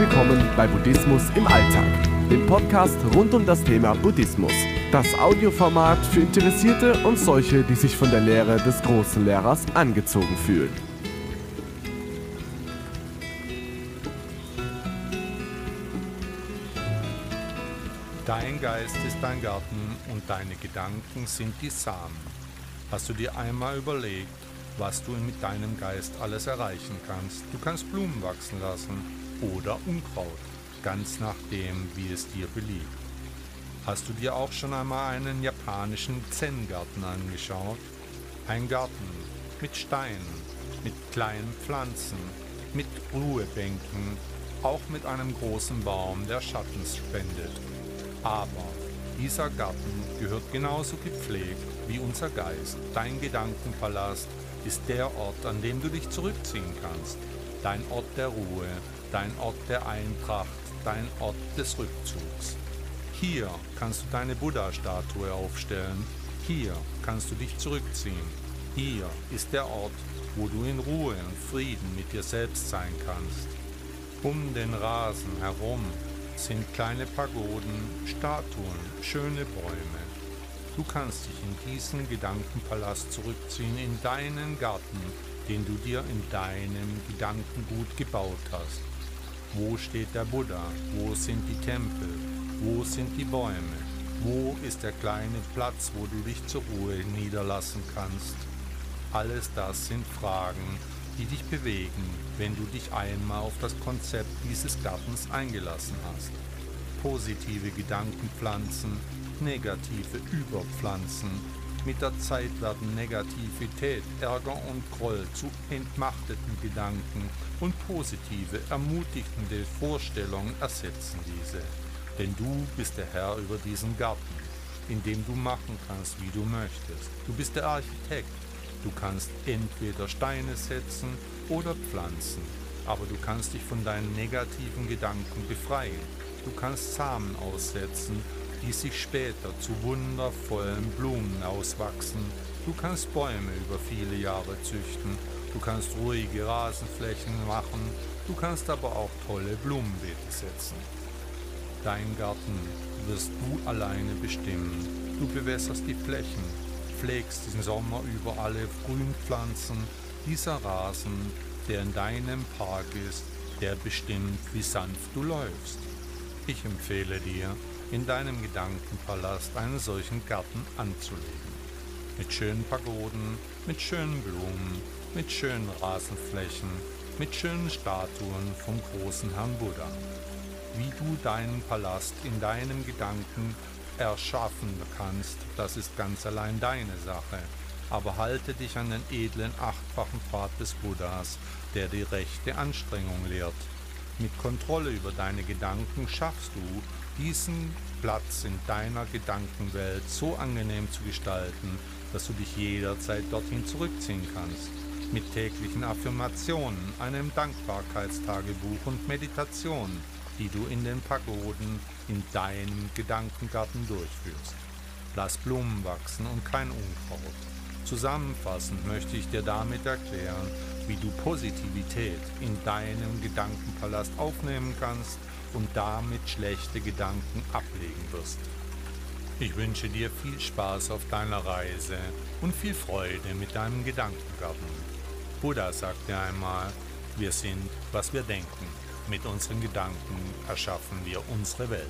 willkommen bei Buddhismus im Alltag, dem Podcast rund um das Thema Buddhismus. Das Audioformat für Interessierte und solche, die sich von der Lehre des großen Lehrers angezogen fühlen. Dein Geist ist dein Garten und deine Gedanken sind die Samen. Hast du dir einmal überlegt, was du mit deinem Geist alles erreichen kannst? Du kannst Blumen wachsen lassen oder Unkraut, ganz nachdem, wie es dir beliebt. Hast du dir auch schon einmal einen japanischen Zen-Garten angeschaut? Ein Garten mit Steinen, mit kleinen Pflanzen, mit Ruhebänken, auch mit einem großen Baum, der Schatten spendet. Aber dieser Garten gehört genauso gepflegt wie unser Geist. Dein Gedankenpalast ist der Ort, an dem du dich zurückziehen kannst. Dein Ort der Ruhe, dein Ort der Eintracht, dein Ort des Rückzugs. Hier kannst du deine Buddha-Statue aufstellen. Hier kannst du dich zurückziehen. Hier ist der Ort, wo du in Ruhe und Frieden mit dir selbst sein kannst. Um den Rasen herum sind kleine Pagoden, Statuen, schöne Bäume. Du kannst dich in diesen Gedankenpalast zurückziehen, in deinen Garten, den du dir in deinem Gedankengut gebaut hast. Wo steht der Buddha? Wo sind die Tempel? Wo sind die Bäume? Wo ist der kleine Platz, wo du dich zur Ruhe niederlassen kannst? Alles das sind Fragen, die dich bewegen, wenn du dich einmal auf das Konzept dieses Gartens eingelassen hast. Positive Gedanken pflanzen, negative überpflanzen. Mit der Zeit werden Negativität, Ärger und Groll zu entmachteten Gedanken und positive, ermutigende Vorstellungen ersetzen diese. Denn du bist der Herr über diesen Garten, in dem du machen kannst, wie du möchtest. Du bist der Architekt Du kannst entweder Steine setzen oder pflanzen, aber du kannst dich von deinen negativen Gedanken befreien. Du kannst Samen aussetzen, die sich später zu wundervollen Blumen auswachsen. Du kannst Bäume über viele Jahre züchten. Du kannst ruhige Rasenflächen machen. Du kannst aber auch tolle Blumenbeete setzen. Dein Garten wirst du alleine bestimmen. Du bewässerst die Flächen, pflegst den Sommer über alle Grünpflanzen, dieser Rasen, der in deinem Park ist, der bestimmt, wie sanft du läufst. Ich empfehle dir, in deinem Gedankenpalast einen solchen Garten anzulegen. Mit schönen Pagoden, mit schönen Blumen, mit schönen Rasenflächen, mit schönen Statuen vom großen Herrn Buddha. Wie du deinen Palast in deinem Gedanken erschaffen kannst, das ist ganz allein deine Sache. Aber halte dich an den edlen achtfachen Pfad des Buddhas, der die rechte Anstrengung lehrt. Mit Kontrolle über deine Gedanken schaffst du, diesen Platz in deiner Gedankenwelt so angenehm zu gestalten, dass du dich jederzeit dorthin zurückziehen kannst. Mit täglichen Affirmationen, einem Dankbarkeitstagebuch und Meditation die du in den Pagoden in deinem Gedankengarten durchführst. Lass Blumen wachsen und kein Unkraut. Zusammenfassend möchte ich dir damit erklären, wie du Positivität in deinem Gedankenpalast aufnehmen kannst und damit schlechte Gedanken ablegen wirst. Ich wünsche dir viel Spaß auf deiner Reise und viel Freude mit deinem Gedankengarten. Buddha sagte einmal, wir sind, was wir denken. Mit unseren Gedanken erschaffen wir unsere Welt.